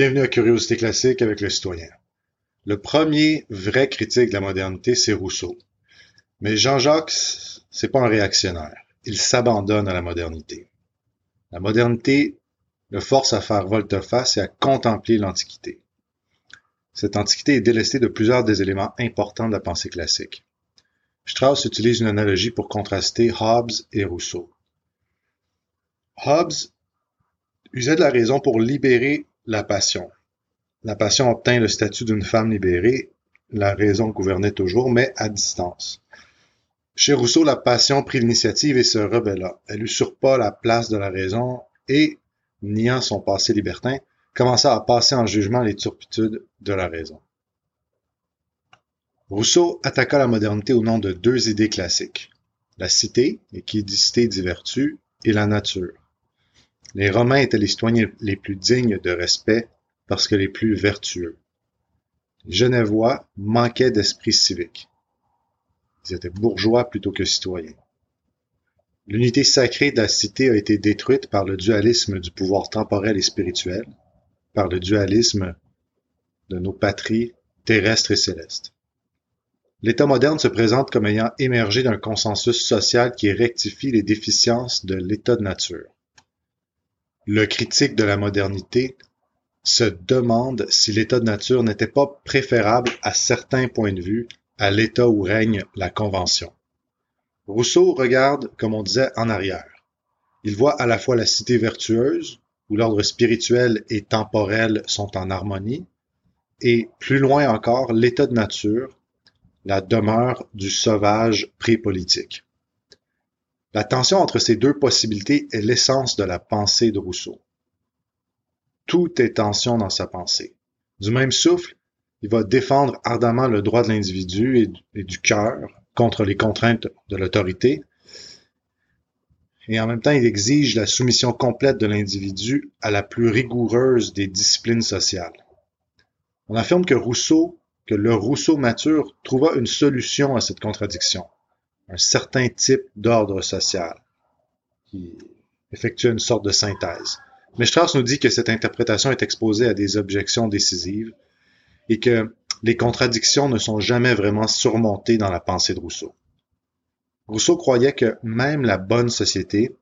Bienvenue à Curiosité classique avec le citoyen. Le premier vrai critique de la modernité, c'est Rousseau. Mais Jean-Jacques, c'est pas un réactionnaire. Il s'abandonne à la modernité. La modernité le force à faire volte-face et à contempler l'Antiquité. Cette Antiquité est délestée de plusieurs des éléments importants de la pensée classique. Strauss utilise une analogie pour contraster Hobbes et Rousseau. Hobbes usait de la raison pour libérer la passion. La passion obtint le statut d'une femme libérée, la raison gouvernait toujours, mais à distance. Chez Rousseau, la passion prit l'initiative et se rebella. Elle usurpa la place de la raison et, niant son passé libertin, commença à passer en jugement les turpitudes de la raison. Rousseau attaqua la modernité au nom de deux idées classiques, la cité, l'équidicité des vertus, et la nature. Les Romains étaient les citoyens les plus dignes de respect parce que les plus vertueux. Les Genevois manquaient d'esprit civique. Ils étaient bourgeois plutôt que citoyens. L'unité sacrée de la cité a été détruite par le dualisme du pouvoir temporel et spirituel, par le dualisme de nos patries terrestres et célestes. L'État moderne se présente comme ayant émergé d'un consensus social qui rectifie les déficiences de l'état de nature. Le critique de la modernité se demande si l'état de nature n'était pas préférable à certains points de vue à l'état où règne la convention. Rousseau regarde, comme on disait, en arrière. Il voit à la fois la cité vertueuse, où l'ordre spirituel et temporel sont en harmonie, et plus loin encore l'état de nature, la demeure du sauvage pré-politique. La tension entre ces deux possibilités est l'essence de la pensée de Rousseau. Tout est tension dans sa pensée. Du même souffle, il va défendre ardemment le droit de l'individu et, du cœur contre les contraintes de l'autorité, et en même temps il exige la soumission complète de l'individu à la plus rigoureuse des disciplines sociales. On affirme que Rousseau, que le Rousseau mature trouva une solution à cette contradiction un certain type d'ordre social, qui effectue une sorte de synthèse. Mais Strauss nous dit que cette interprétation est exposée à des objections décisives et que les contradictions ne sont jamais vraiment surmontées dans la pensée de Rousseau. Rousseau croyait que même la bonne société,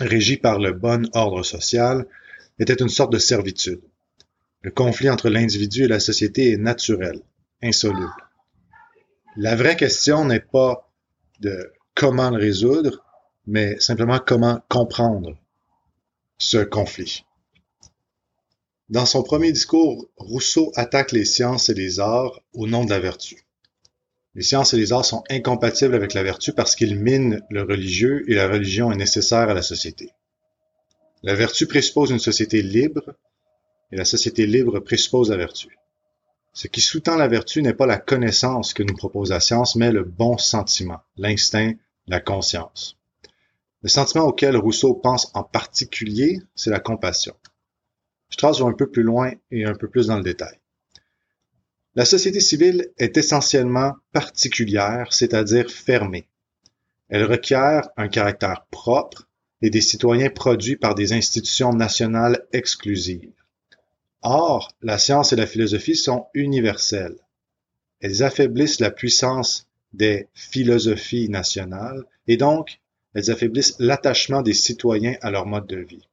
régie par le bon ordre social, était une sorte de servitude. Le conflit entre l'individu et la société est naturel, insoluble. La vraie question n'est pas de comment le résoudre, mais simplement comment comprendre ce conflit. Dans son premier discours, Rousseau attaque les sciences et les arts au nom de la vertu. Les sciences et les arts sont incompatibles avec la vertu parce qu'ils minent le religieux et la religion est nécessaire à la société. La vertu présuppose une société libre et la société libre présuppose la vertu. Ce qui sous-tend la vertu n'est pas la connaissance que nous propose la science, mais le bon sentiment, l'instinct, la conscience. Le sentiment auquel Rousseau pense en particulier, c'est la compassion. Strauss va un peu plus loin et un peu plus dans le détail. La société civile est essentiellement particulière, c'est-à-dire fermée. Elle requiert un caractère propre et des citoyens produits par des institutions nationales exclusives. Or, la science et la philosophie sont universelles. Elles affaiblissent la puissance des philosophies nationales et donc elles affaiblissent l'attachement des citoyens à leur mode de vie.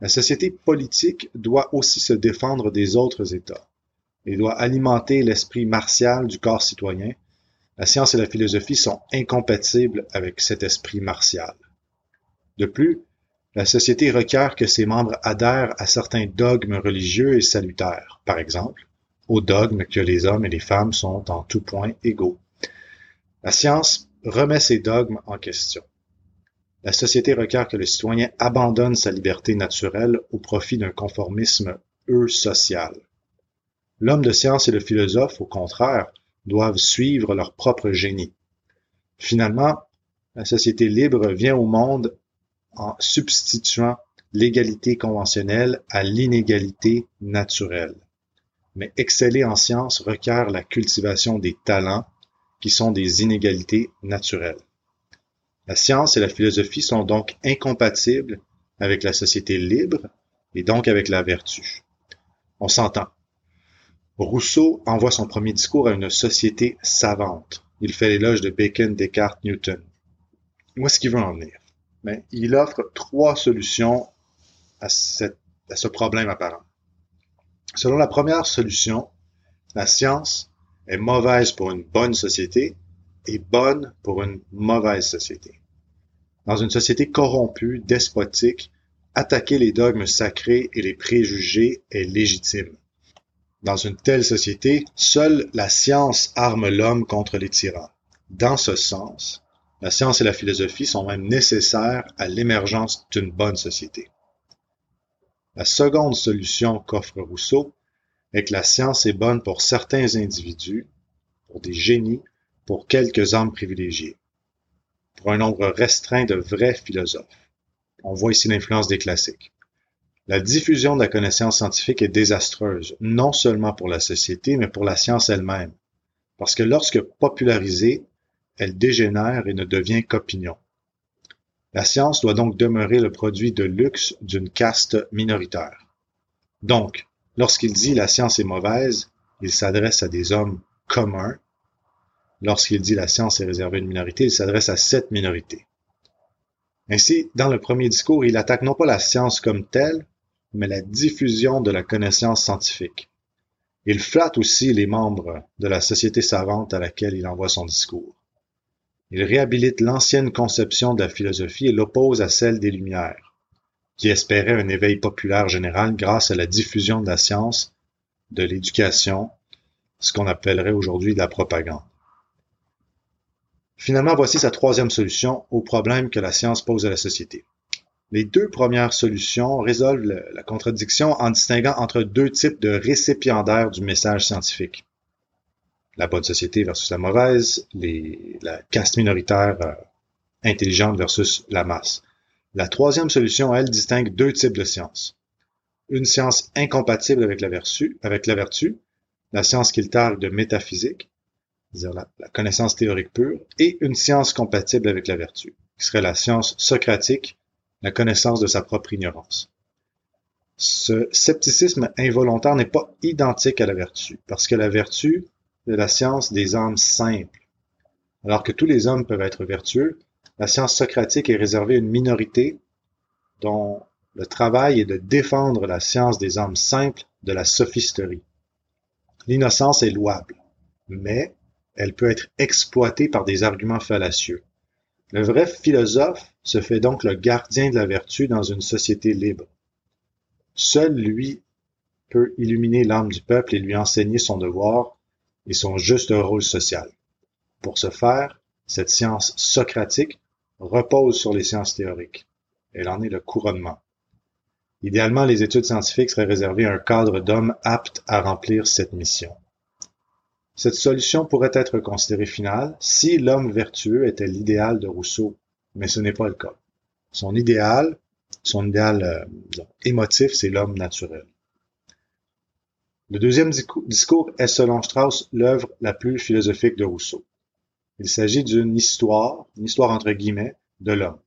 La société politique doit aussi se défendre des autres États et doit alimenter l'esprit martial du corps citoyen. La science et la philosophie sont incompatibles avec cet esprit martial. De plus, la société requiert que ses membres adhèrent à certains dogmes religieux et salutaires, par exemple, au dogme que les hommes et les femmes sont en tout point égaux. La science remet ces dogmes en question. La société requiert que le citoyen abandonne sa liberté naturelle au profit d'un conformisme eu-social. L'homme de science et le philosophe, au contraire, doivent suivre leur propre génie. Finalement, la société libre vient au monde en substituant l'égalité conventionnelle à l'inégalité naturelle. Mais exceller en science requiert la cultivation des talents qui sont des inégalités naturelles. La science et la philosophie sont donc incompatibles avec la société libre et donc avec la vertu. On s'entend. Rousseau envoie son premier discours à une société savante. Il fait l'éloge de Bacon, Descartes, Newton. Où est-ce qu'il veut en venir? Il offre trois solutions à, à ce problème apparent. Selon la première solution, la science est mauvaise pour une bonne société et bonne pour une mauvaise société. Dans une société corrompue, despotique, attaquer les dogmes sacrés et les préjugés est légitime. Dans une telle société, seule la science arme l'homme contre les tyrans. Dans ce sens, la science et la philosophie sont même nécessaires à l'émergence d'une bonne société. La seconde solution qu'offre Rousseau est que la science est bonne pour certains individus, pour des génies, pour quelques hommes privilégiés, pour un nombre restreint de vrais philosophes. On voit ici l'influence des classiques. La diffusion de la connaissance scientifique est désastreuse, non seulement pour la société, mais pour la science elle-même, parce que lorsque popularisée, elle dégénère et ne devient qu'opinion. La science doit donc demeurer le produit de luxe d'une caste minoritaire. Donc, lorsqu'il dit la science est mauvaise, il s'adresse à des hommes communs. Lorsqu'il dit la science est réservée à une minorité, il s'adresse à cette minorité. Ainsi, dans le premier discours, il attaque non pas la science comme telle, mais la diffusion de la connaissance scientifique. Il flatte aussi les membres de la société savante à laquelle il envoie son discours. Il réhabilite l'ancienne conception de la philosophie et l'oppose à celle des Lumières, qui espérait un éveil populaire général grâce à la diffusion de la science, de l'éducation, ce qu'on appellerait aujourd'hui la propagande. Finalement, voici sa troisième solution au problème que la science pose à la société. Les deux premières solutions résolvent la contradiction en distinguant entre deux types de récipiendaires du message scientifique. La bonne société versus la mauvaise, la caste minoritaire euh, intelligente versus la masse. La troisième solution, elle, distingue deux types de sciences. Une science incompatible avec la vertu, avec la vertu, la science qu'il targue de métaphysique, c'est-à-dire la connaissance théorique pure, et une science compatible avec la vertu, qui serait la science socratique la connaissance de sa propre ignorance. Ce scepticisme involontaire n'est pas identique à la vertu, parce que la vertu est la science des âmes simples. Alors que tous les hommes peuvent être vertueux, la science socratique est réservée à une minorité dont le travail est de défendre la science des âmes simples de la sophisterie. L'innocence est louable, mais elle peut être exploitée par des arguments fallacieux. Le vrai philosophe se fait donc le gardien de la vertu dans une société libre. Seul lui peut illuminer l'âme du peuple et lui enseigner son devoir et son juste rôle social. Pour ce faire, cette science socratique repose sur les sciences théoriques. Elle en est le couronnement. Idéalement, les études scientifiques seraient réservées à un cadre d'hommes aptes à remplir cette mission. Cette solution pourrait être considérée finale si l'homme vertueux était l'idéal de Rousseau, mais ce n'est pas le cas. Son idéal, son idéal euh, émotif, c'est l'homme naturel. Le deuxième discours est selon Strauss l'œuvre la plus philosophique de Rousseau. Il s'agit d'une histoire, une histoire entre guillemets, de l'homme.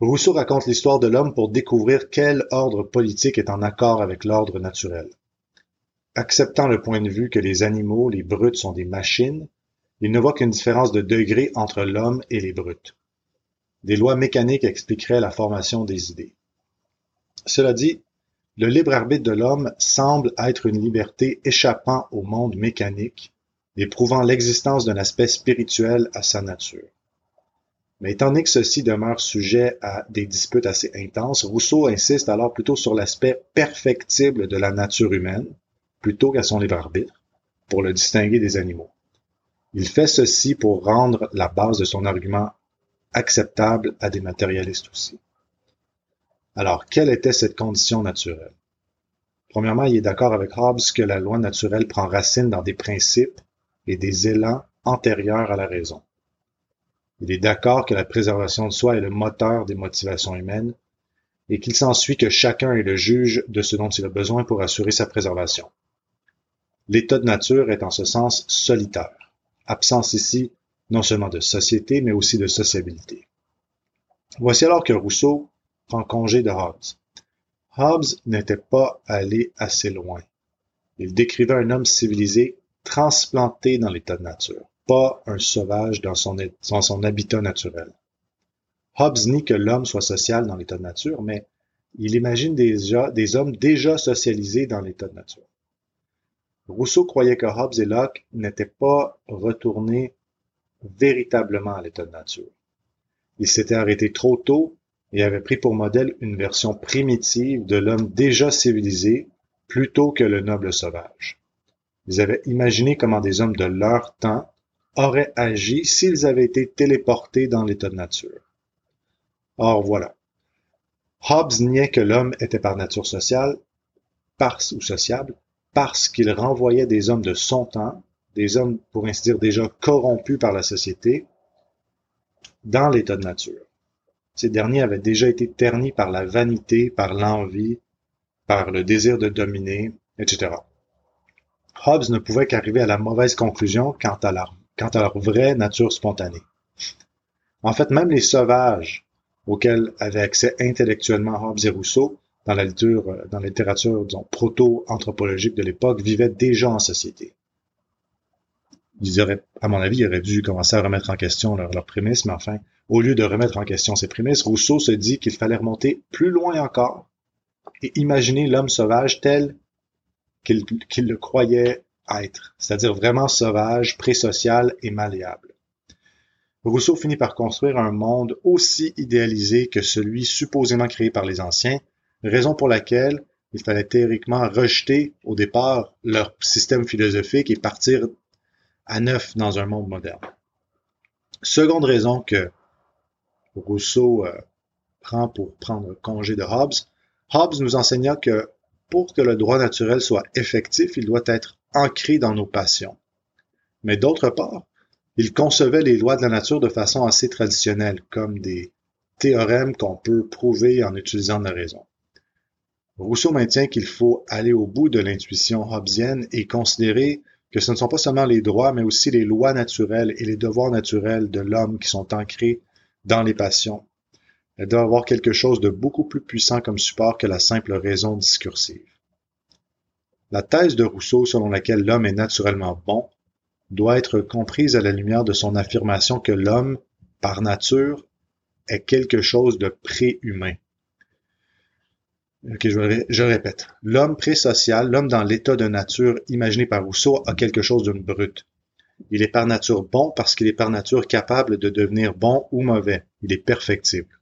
Rousseau raconte l'histoire de l'homme pour découvrir quel ordre politique est en accord avec l'ordre naturel. Acceptant le point de vue que les animaux, les brutes sont des machines, il ne voit qu'une différence de degré entre l'homme et les brutes. Des lois mécaniques expliqueraient la formation des idées. Cela dit, le libre arbitre de l'homme semble être une liberté échappant au monde mécanique et prouvant l'existence d'un aspect spirituel à sa nature. Mais étant donné que ceci demeure sujet à des disputes assez intenses, Rousseau insiste alors plutôt sur l'aspect perfectible de la nature humaine, plutôt qu'à son libre arbitre, pour le distinguer des animaux. Il fait ceci pour rendre la base de son argument acceptable à des matérialistes aussi. Alors, quelle était cette condition naturelle? Premièrement, il est d'accord avec Hobbes que la loi naturelle prend racine dans des principes et des élans antérieurs à la raison. Il est d'accord que la préservation de soi est le moteur des motivations humaines et qu'il s'ensuit que chacun est le juge de ce dont il a besoin pour assurer sa préservation. L'état de nature est en ce sens solitaire. Absence ici non seulement de société, mais aussi de sociabilité. Voici alors que Rousseau prend congé de Hobbes. Hobbes n'était pas allé assez loin. Il décrivait un homme civilisé transplanté dans l'état de nature, pas un sauvage dans son, habitat naturel. Hobbes nie que l'homme soit social dans l'état de nature, mais il imagine déjà des hommes déjà socialisés dans l'état de nature. Rousseau croyait que Hobbes et Locke n'étaient pas retournés véritablement à l'état de nature. Ils s'étaient arrêtés trop tôt et avaient pris pour modèle une version primitive de l'homme déjà civilisé plutôt que le noble sauvage. Ils avaient imaginé comment des hommes de leur temps auraient agi s'ils avaient été téléportés dans l'état de nature. Or voilà. Hobbes niait que l'homme était par nature sociale, parce ou sociable, parce qu'il renvoyait des hommes de son temps, des hommes, pour ainsi dire, déjà corrompus par la société, dans l'état de nature. Ces derniers avaient déjà été ternis par la vanité, par l'envie, par le désir de dominer, etc. Hobbes ne pouvait qu'arriver à la mauvaise conclusion quant à, leur, quant à leur vraie nature spontanée. En fait, même les sauvages auxquels avaient accès intellectuellement Hobbes et Rousseau dans la littérature, dans la littérature proto-anthropologique de l'époque, vivaient déjà en société. Ils auraient, à mon avis, ils auraient dû commencer à remettre en question leurs leur prémices, mais enfin, au lieu de remettre en question ces prémices, Rousseau se dit qu'il fallait remonter plus loin encore et imaginer l'homme sauvage tel qu'il le croyait être, c'est-à-dire vraiment sauvage, présocial et malléable. Rousseau finit par construire un monde aussi idéalisé que celui supposément créé par les anciens, raison pour laquelle il fallait théoriquement rejeter au départ leur système philosophique et partir à neuf dans un monde moderne. Seconde raison que Rousseau euh, prend pour prendre congé de Hobbes, Hobbes nous enseigna que pour que le droit naturel soit effectif, il doit être ancré dans nos passions. Mais d'autre part, il concevait les lois de la nature de façon assez traditionnelle, comme des théorèmes qu'on peut prouver en utilisant la raison. Rousseau maintient qu'il faut aller au bout de l'intuition hobbesienne et considérer que ce ne sont pas seulement les droits, mais aussi les lois naturelles et les devoirs naturels de l'homme qui sont ancrés dans les passions. Elle doit avoir quelque chose de beaucoup plus puissant comme support que la simple raison discursive. La thèse de Rousseau selon laquelle l'homme est naturellement bon doit être comprise à la lumière de son affirmation que l'homme, par nature, est quelque chose de préhumain. Je, répète. L'homme pré-social, l'homme dans l'état de nature imaginé par Rousseau, a quelque chose d'une brute. Il est par nature bon parce qu'il est par nature capable de devenir bon ou mauvais. Il est perfectible.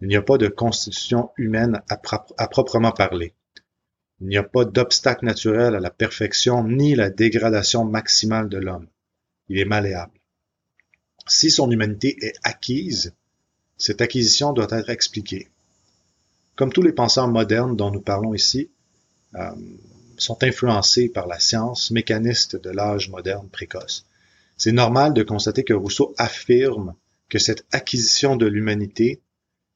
Il n'y a pas de constitution humaine à, à proprement parler. Il n'y a pas d'obstacle naturel à la perfection ni la dégradation maximale de l'homme. Il est malléable. Si son humanité est acquise, cette acquisition doit être expliquée. Comme tous les penseurs modernes dont nous parlons ici, euh, sont influencés par la science mécaniste de l'âge moderne précoce. C'est normal de constater que Rousseau affirme que cette acquisition de l'humanité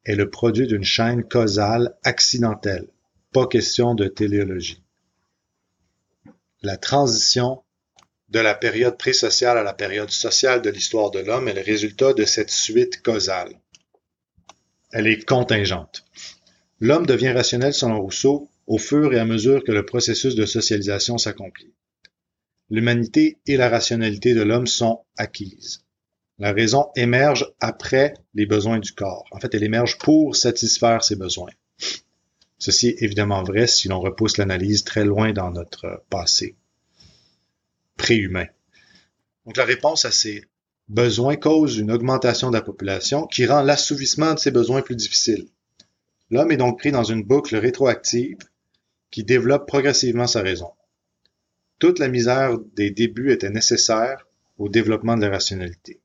est le produit d'une chaîne causale accidentelle, pas question de téléologie. La transition de la période présociale à la période sociale de l'histoire de l'homme est le résultat de cette suite causale. Elle est contingente. L'homme devient rationnel selon Rousseau au fur et à mesure que le processus de socialisation s'accomplit. L'humanité et la rationalité de l'homme sont acquises. La raison émerge après les besoins du corps. En fait, elle émerge pour satisfaire ses besoins. Ceci est évidemment vrai si l'on repousse l'analyse très loin dans notre passé préhumain. Donc la réponse à ces besoins cause une augmentation de la population qui rend l'assouvissement de ces besoins plus difficile. L'homme est donc pris dans une boucle rétroactive qui développe progressivement sa raison. Toute la misère des débuts était nécessaire au développement de la rationalité.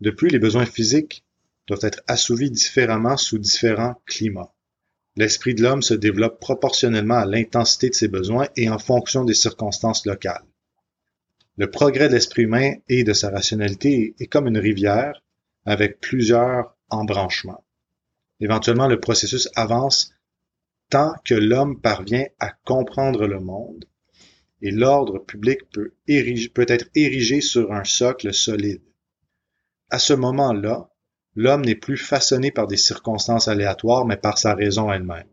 Depuis, les besoins physiques doivent être assouvis différemment sous différents climats. L'esprit de l'homme se développe proportionnellement à l'intensité de ses besoins et en fonction des circonstances locales. Le progrès de l'esprit humain et de sa rationalité est comme une rivière avec plusieurs embranchements. Éventuellement, le processus avance tant que l'homme parvient à comprendre le monde et l'ordre public peut, être érigé sur un socle solide. À ce moment-là, L'homme n'est plus façonné par des circonstances aléatoires, mais par sa raison elle-même.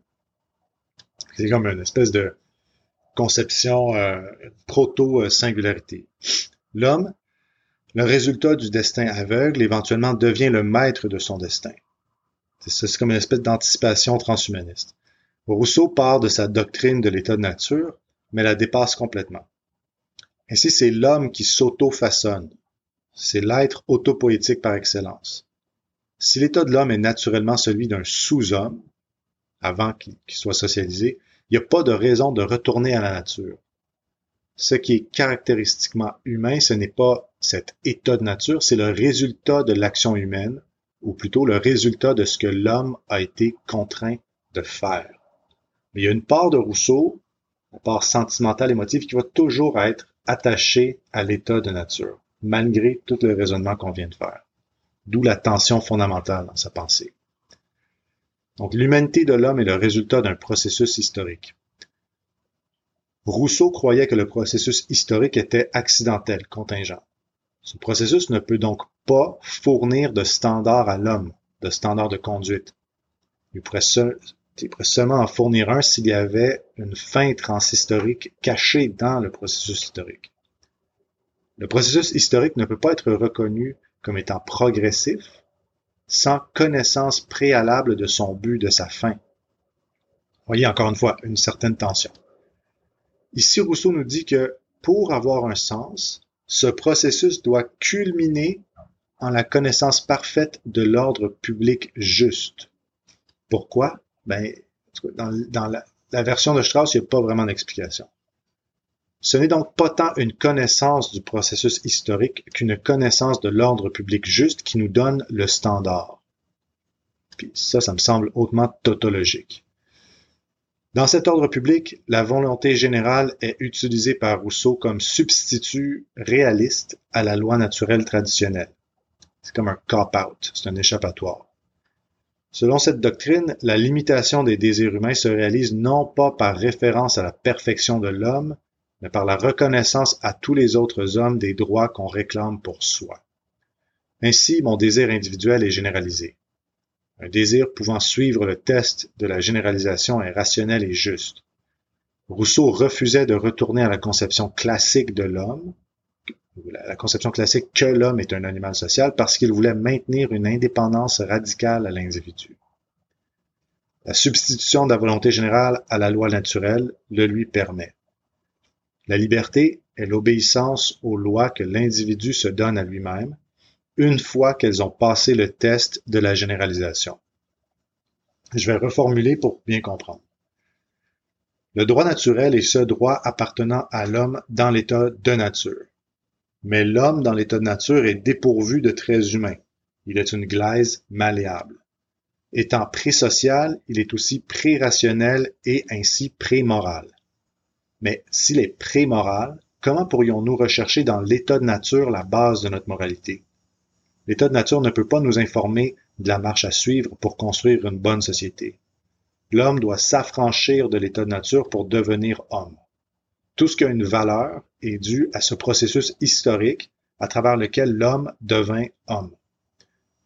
C'est comme une espèce de conception euh, proto-singularité. L'homme, le résultat du destin aveugle, éventuellement devient le maître de son destin. C'est comme une espèce d'anticipation transhumaniste. Rousseau part de sa doctrine de l'état de nature, mais la dépasse complètement. Ainsi, c'est l'homme qui s'auto-façonne. C'est l'être autopoétique par excellence. Si l'état de l'homme est naturellement celui d'un sous-homme, avant qu'il soit socialisé, il n'y a pas de raison de retourner à la nature. Ce qui est caractéristiquement humain, ce n'est pas cet état de nature, c'est le résultat de l'action humaine, ou plutôt le résultat de ce que l'homme a été contraint de faire. Mais il y a une part de Rousseau, la part sentimentale émotive, qui va toujours être attachée à l'état de nature, malgré tout le raisonnement qu'on vient de faire. D'où la tension fondamentale dans sa pensée. Donc l'humanité de l'homme est le résultat d'un processus historique. Rousseau croyait que le processus historique était accidentel, contingent. Ce processus ne peut donc pas fournir de standards à l'homme, de standards de conduite. Il pourrait, seulement en fournir un s'il y avait une fin transhistorique cachée dans le processus historique. Le processus historique ne peut pas être reconnu comme étant progressif sans connaissance préalable de son but, de sa fin. Voyez encore une fois une certaine tension. Ici, Rousseau nous dit que pour avoir un sens, ce processus doit culminer en la connaissance parfaite de l'ordre public juste. Pourquoi? Ben, dans, la, la, version de Strauss, il n'y a pas vraiment d'explication. Ce n'est donc pas tant une connaissance du processus historique qu'une connaissance de l'ordre public juste qui nous donne le standard. Puis ça, ça me semble hautement tautologique. Dans cet ordre public, la volonté générale est utilisée par Rousseau comme substitut réaliste à la loi naturelle traditionnelle. C'est comme un cop-out, c'est un échappatoire. Selon cette doctrine, la limitation des désirs humains se réalise non pas par référence à la perfection de l'homme, mais par la reconnaissance à tous les autres hommes des droits qu'on réclame pour soi. Ainsi, mon désir individuel est généralisé. Un désir pouvant suivre le test de la généralisation est rationnel et juste. Rousseau refusait de retourner à la conception classique de l'homme, la conception classique que l'homme est un animal social, parce qu'il voulait maintenir une indépendance radicale à l'individu. La substitution de la volonté générale à la loi naturelle le lui permet. La liberté est l'obéissance aux lois que l'individu se donne à lui-même, une fois qu'elles ont passé le test de la généralisation. Je vais reformuler pour bien comprendre. Le droit naturel est ce droit appartenant à l'homme dans l'état de nature. Mais l'homme dans l'état de nature est dépourvu de traits humains. Il est une glaise malléable. Étant pré-social, il est aussi pré-rationnel et ainsi pré-moral. Mais s'il est pré-moral, comment pourrions-nous rechercher dans l'état de nature la base de notre moralité? L'état de nature ne peut pas nous informer de la marche à suivre pour construire une bonne société. L'homme doit s'affranchir de l'état de nature pour devenir homme. Tout ce qui a une valeur est dû à ce processus historique à travers lequel l'homme devint homme.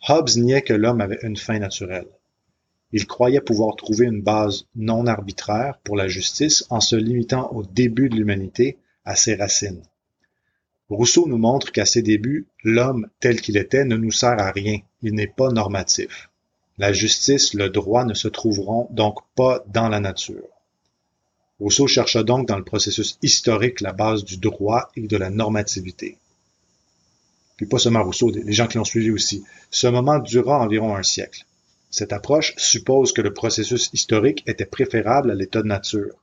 Hobbes niait que l'homme avait une fin naturelle. Il croyait pouvoir trouver une base non arbitraire pour la justice en se limitant au début de l'humanité, à ses racines. Rousseau nous montre qu'à ses débuts, l'homme tel qu'il était ne nous sert à rien, il n'est pas normatif. La justice, le droit ne se trouveront donc pas dans la nature. Rousseau chercha donc dans le processus historique la base du droit et de la normativité. Puis pas seulement Rousseau, les gens qui l'ont suivi aussi. Ce moment dura environ un siècle. Cette approche suppose que le processus historique était préférable à l'état de nature.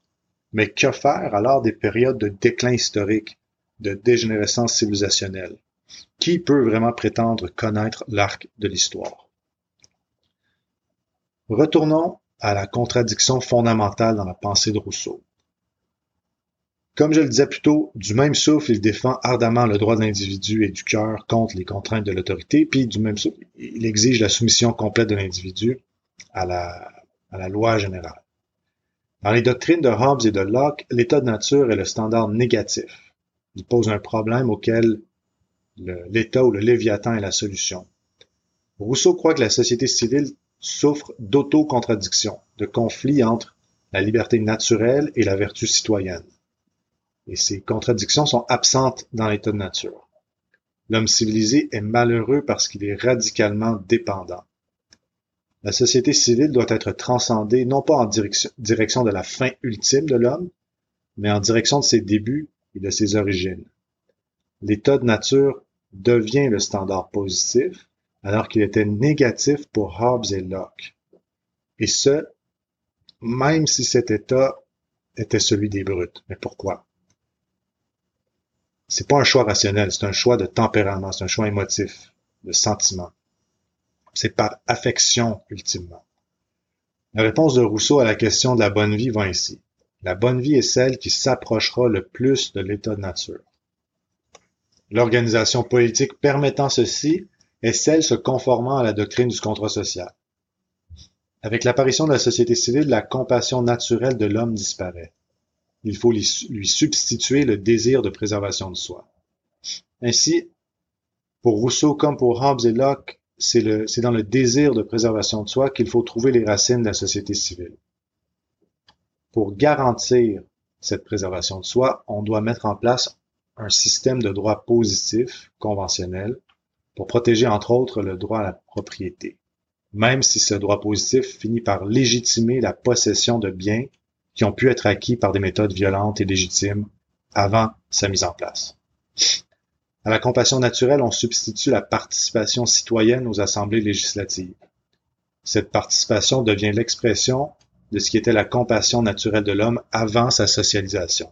Mais que faire alors des périodes de déclin historique, de dégénérescence civilisationnelle? Qui peut vraiment prétendre connaître l'arc de l'histoire? Retournons à la contradiction fondamentale dans la pensée de Rousseau. Comme je le disais plus tôt, du même souffle, il défend ardemment le droit de l'individu et du cœur contre les contraintes de l'autorité, puis du même souffle, il exige la soumission complète de l'individu à la, loi générale. Dans les doctrines de Hobbes et de Locke, l'état de nature est le standard négatif. Il pose un problème auquel l'état ou le léviathan est la solution. Rousseau croit que la société civile souffre d'auto-contradiction, de conflits entre la liberté naturelle et la vertu citoyenne. Et ces contradictions sont absentes dans l'état de nature. L'homme civilisé est malheureux parce qu'il est radicalement dépendant. La société civile doit être transcendée non pas en direction, de la fin ultime de l'homme, mais en direction de ses débuts et de ses origines. L'état de nature devient le standard positif, alors qu'il était négatif pour Hobbes et Locke. Et ce, même si cet état était celui des brutes. Mais pourquoi? C'est pas un choix rationnel, c'est un choix de tempérament, c'est un choix émotif, de sentiment. C'est par affection, ultimement. La réponse de Rousseau à la question de la bonne vie va ainsi. La bonne vie est celle qui s'approchera le plus de l'état de nature. L'organisation politique permettant ceci est celle se conformant à la doctrine du contrat social. Avec l'apparition de la société civile, la compassion naturelle de l'homme disparaît. Il faut lui substituer le désir de préservation de soi. Ainsi, pour Rousseau comme pour Hobbes et Locke, c'est dans le désir de préservation de soi qu'il faut trouver les racines de la société civile. Pour garantir cette préservation de soi, on doit mettre en place un système de droit positif, conventionnel, pour protéger entre autres le droit à la propriété, même si ce droit positif finit par légitimer la possession de biens qui ont pu être acquis par des méthodes violentes et légitimes avant sa mise en place. À la compassion naturelle, on substitue la participation citoyenne aux assemblées législatives. Cette participation devient l'expression de ce qui était la compassion naturelle de l'homme avant sa socialisation.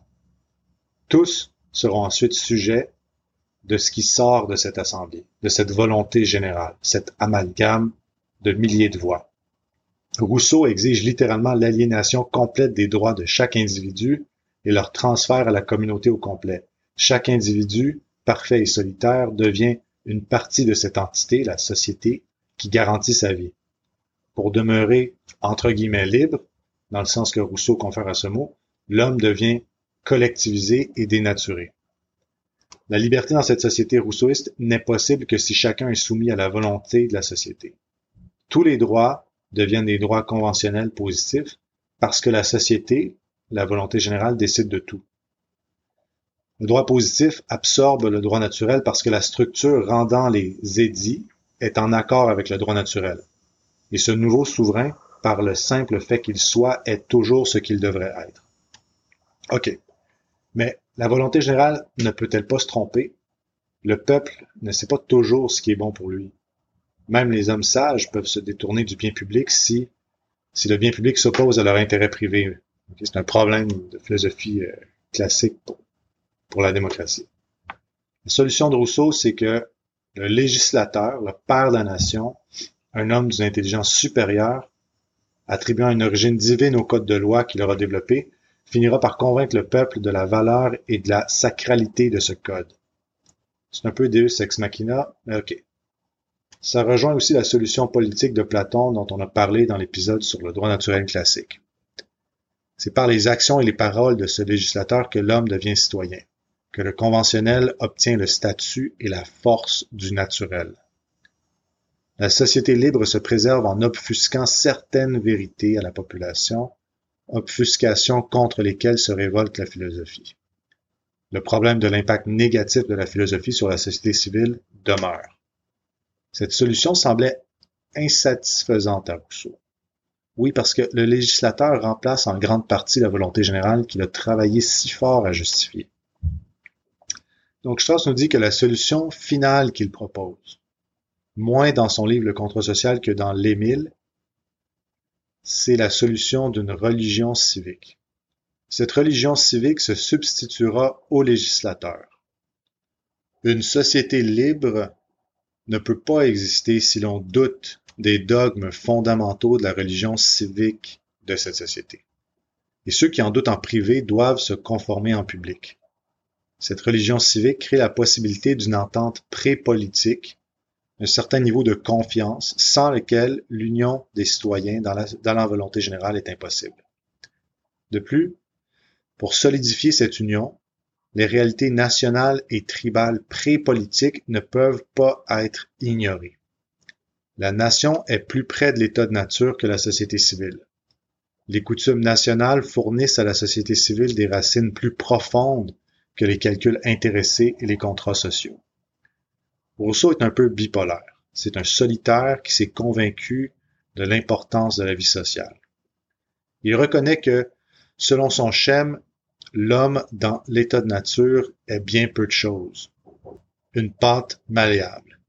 Tous seront ensuite sujets de ce qui sort de cette assemblée, de cette volonté générale, cet amalgame de milliers de voix. Rousseau exige littéralement l'aliénation complète des droits de chaque individu et leur transfert à la communauté au complet. Chaque individu, parfait et solitaire, devient une partie de cette entité, la société, qui garantit sa vie. Pour demeurer, entre guillemets, libre, dans le sens que Rousseau confère à ce mot, l'homme devient collectivisé et dénaturé. La liberté dans cette société rousseauiste n'est possible que si chacun est soumis à la volonté de la société. Tous les droits deviennent des droits conventionnels positifs parce que la société, la volonté générale, décide de tout. Le droit positif absorbe le droit naturel parce que la structure rendant les édits est en accord avec le droit naturel. Et ce nouveau souverain, par le simple fait qu'il soit, est toujours ce qu'il devrait être. OK. Mais la volonté générale ne peut-elle pas se tromper? Le peuple ne sait pas toujours ce qui est bon pour lui. Même les hommes sages peuvent se détourner du bien public si, si le bien public s'oppose à leur intérêt privé. C'est un problème de philosophie euh, classique pour, pour la démocratie. La solution de Rousseau, c'est que le législateur, le père de la nation, un homme d'une intelligence supérieure, attribuant une origine divine au code de loi qu'il aura développé, finira par convaincre le peuple de la valeur et de la sacralité de ce code. C'est un peu Deus ex machina, mais ok. Ça rejoint aussi la solution politique de Platon dont on a parlé dans l'épisode sur le droit naturel classique. C'est par les actions et les paroles de ce législateur que l'homme devient citoyen, que le conventionnel obtient le statut et la force du naturel. La société libre se préserve en obfusquant certaines vérités à la population, obfuscation contre lesquelles se révolte la philosophie. Le problème de l'impact négatif de la philosophie sur la société civile demeure. Cette solution semblait insatisfaisante à Rousseau. Oui, parce que le législateur remplace en grande partie la volonté générale qu'il a travaillé si fort à justifier. Donc Strauss nous dit que la solution finale qu'il propose, moins dans son livre Le contrat social que dans l'Émile, c'est la solution d'une religion civique. Cette religion civique se substituera au législateur. Une société libre ne peut pas exister si l'on doute des dogmes fondamentaux de la religion civique de cette société. Et ceux qui en doutent en privé doivent se conformer en public. Cette religion civique crée la possibilité d'une entente pré-politique, un certain niveau de confiance sans lequel l'union des citoyens dans la, volonté générale est impossible. De plus, pour solidifier cette union, les réalités nationales et tribales pré-politiques ne peuvent pas être ignorées. La nation est plus près de l'état de nature que la société civile. les coutumes nationales fournissent à la société civile des racines plus profondes que les calculs intéressés et les contrats sociaux. Rousseau est un peu bipolaire. C'est un solitaire qui s'est convaincu de l'importance de la vie sociale. Il reconnaît que, selon son schème, l'homme dans l'état de nature est bien peu de choses, une pâte malléable.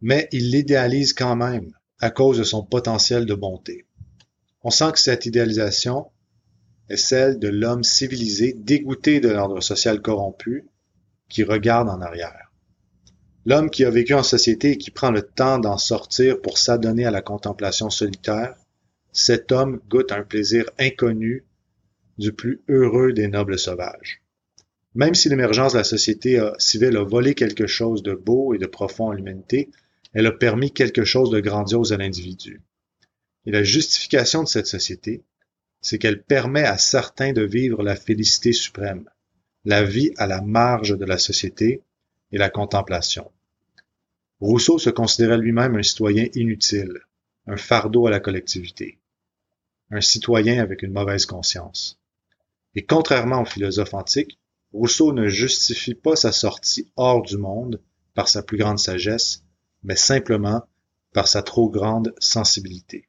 Mais il l'idéalise quand même à cause de son potentiel de bonté. On sent que cette idéalisation est celle de l'homme civilisé dégoûté de l'ordre social corrompu qui regarde en arrière. L'homme qui a vécu en société et qui prend le temps d'en sortir pour s'adonner à la contemplation solitaire, cet homme goûte un plaisir inconnu du plus heureux des nobles sauvages. Même si l'émergence de la société civile a volé quelque chose de beau et de profond à l'humanité, elle a permis quelque chose de grandiose à l'individu. Et la justification de cette société, c'est qu'elle permet à certains de vivre la félicité suprême, la vie à la marge de la société et la contemplation. Rousseau se considérait lui-même un citoyen inutile, un fardeau à la collectivité, un citoyen avec une mauvaise conscience. Et contrairement aux philosophes antiques, Rousseau ne justifie pas sa sortie hors du monde par sa plus grande sagesse, mais simplement par sa trop grande sensibilité.